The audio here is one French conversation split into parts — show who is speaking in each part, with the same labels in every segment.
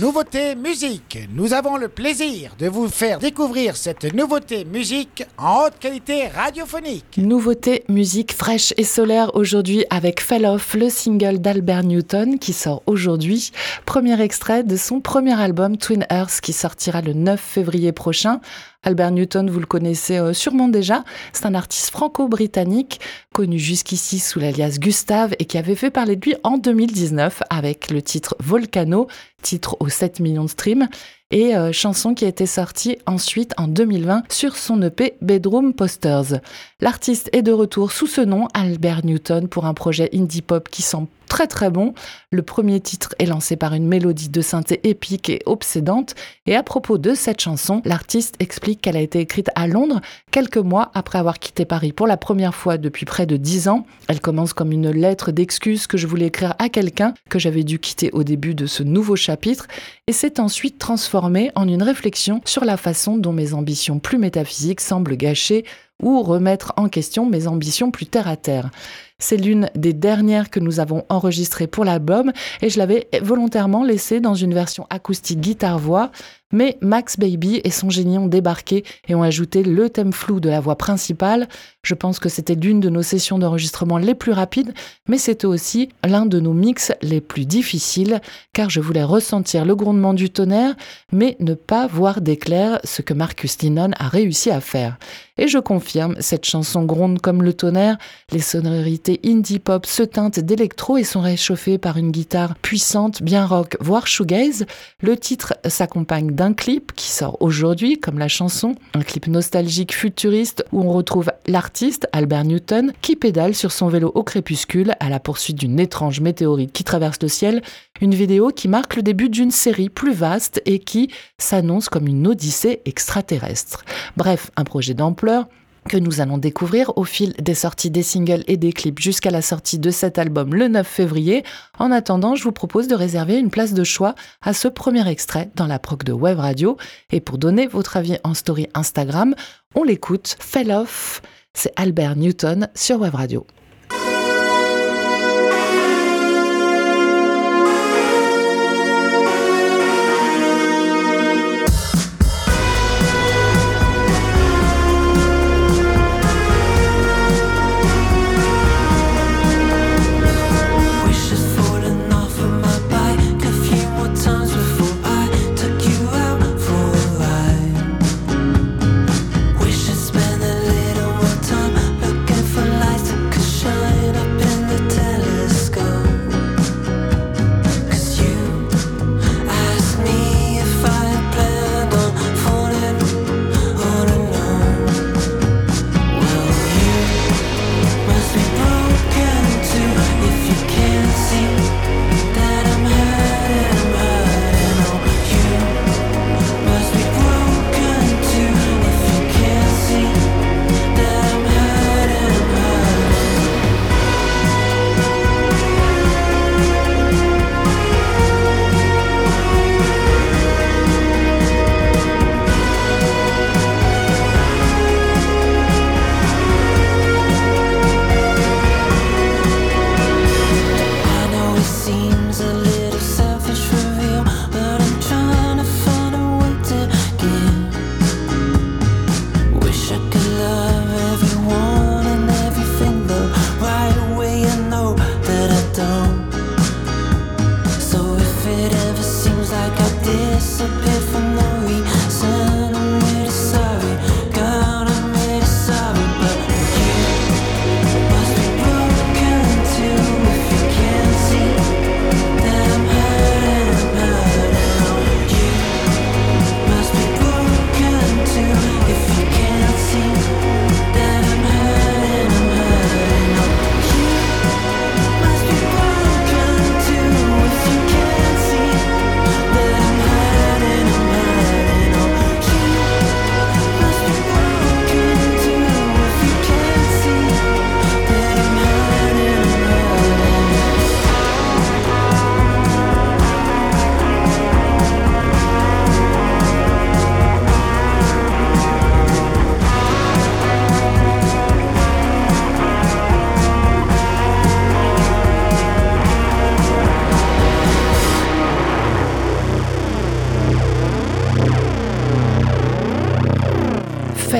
Speaker 1: Nouveauté musique. Nous avons le plaisir de vous faire découvrir cette nouveauté musique en haute qualité radiophonique.
Speaker 2: Nouveauté musique fraîche et solaire aujourd'hui avec Fell Off, le single d'Albert Newton qui sort aujourd'hui. Premier extrait de son premier album Twin Earth qui sortira le 9 février prochain. Albert Newton, vous le connaissez euh, sûrement déjà. C'est un artiste franco-britannique connu jusqu'ici sous l'alias Gustave et qui avait fait parler de lui en 2019 avec le titre Volcano, titre aux 7 millions de streams et euh, chanson qui a été sortie ensuite en 2020 sur son EP Bedroom Posters. L'artiste est de retour sous ce nom, Albert Newton, pour un projet indie pop qui semble très très bon. Le premier titre est lancé par une mélodie de synthé épique et obsédante. Et à propos de cette chanson, l'artiste explique qu'elle a été écrite à Londres quelques mois après avoir quitté Paris pour la première fois depuis près de dix ans. Elle commence comme une lettre d'excuse que je voulais écrire à quelqu'un que j'avais dû quitter au début de ce nouveau chapitre et s'est ensuite transformée en une réflexion sur la façon dont mes ambitions plus métaphysiques semblent gâcher ou remettre en question mes ambitions plus terre à terre. C'est l'une des dernières que nous avons enregistrées pour l'album et je l'avais volontairement laissée dans une version acoustique guitare-voix mais Max Baby et son génie ont débarqué et ont ajouté le thème flou de la voix principale. Je pense que c'était l'une de nos sessions d'enregistrement les plus rapides, mais c'était aussi l'un de nos mix les plus difficiles, car je voulais ressentir le grondement du tonnerre, mais ne pas voir d'éclair, ce que Marcus Linon a réussi à faire. Et je confirme, cette chanson gronde comme le tonnerre, les sonorités indie pop se teintent d'électro et sont réchauffées par une guitare puissante, bien rock, voire shoegaze. Le titre s'accompagne d'un clip qui sort aujourd'hui, comme la chanson, un clip nostalgique futuriste où on retrouve l'artiste Albert Newton qui pédale sur son vélo au crépuscule à la poursuite d'une étrange météorite qui traverse le ciel, une vidéo qui marque le début d'une série plus vaste et qui s'annonce comme une odyssée extraterrestre. Bref, un projet d'ampleur que nous allons découvrir au fil des sorties des singles et des clips jusqu'à la sortie de cet album le 9 février. En attendant, je vous propose de réserver une place de choix à ce premier extrait dans la proc de Web Radio. Et pour donner votre avis en story Instagram, on l'écoute. Fell Off, c'est Albert Newton sur Web Radio.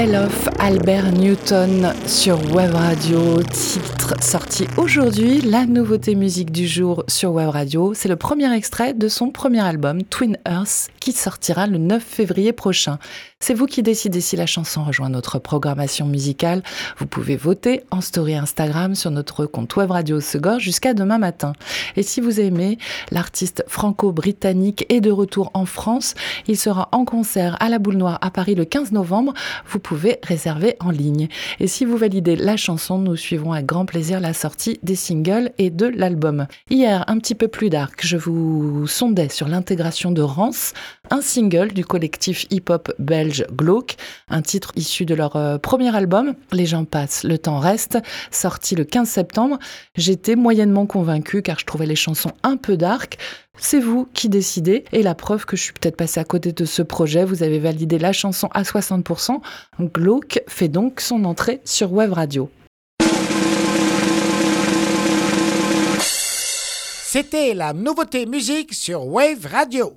Speaker 2: Of Albert Newton sur Web Radio, titre sorti aujourd'hui, la nouveauté musique du jour sur Web Radio. C'est le premier extrait de son premier album, Twin Earth, qui sortira le 9 février prochain. C'est vous qui décidez si la chanson rejoint notre programmation musicale. Vous pouvez voter en story Instagram sur notre compte Web Radio Segor jusqu'à demain matin. Et si vous aimez, l'artiste franco-britannique est de retour en France. Il sera en concert à la Boule Noire à Paris le 15 novembre. Vous pouvez réserver en ligne. Et si vous validez la chanson, nous suivrons avec grand plaisir la sortie des singles et de l'album. Hier, un petit peu plus dark, je vous sondais sur l'intégration de Rance, un single du collectif hip-hop belge Glauque, un titre issu de leur euh, premier album, Les gens passent, le temps reste, sorti le 15 septembre. J'étais moyennement convaincue car je trouvais les chansons un peu dark. C'est vous qui décidez et la preuve que je suis peut-être passée à côté de ce projet, vous avez validé la chanson à 60%. Glauque fait donc son entrée sur Web Radio.
Speaker 1: C'était la nouveauté musique sur Wave Radio.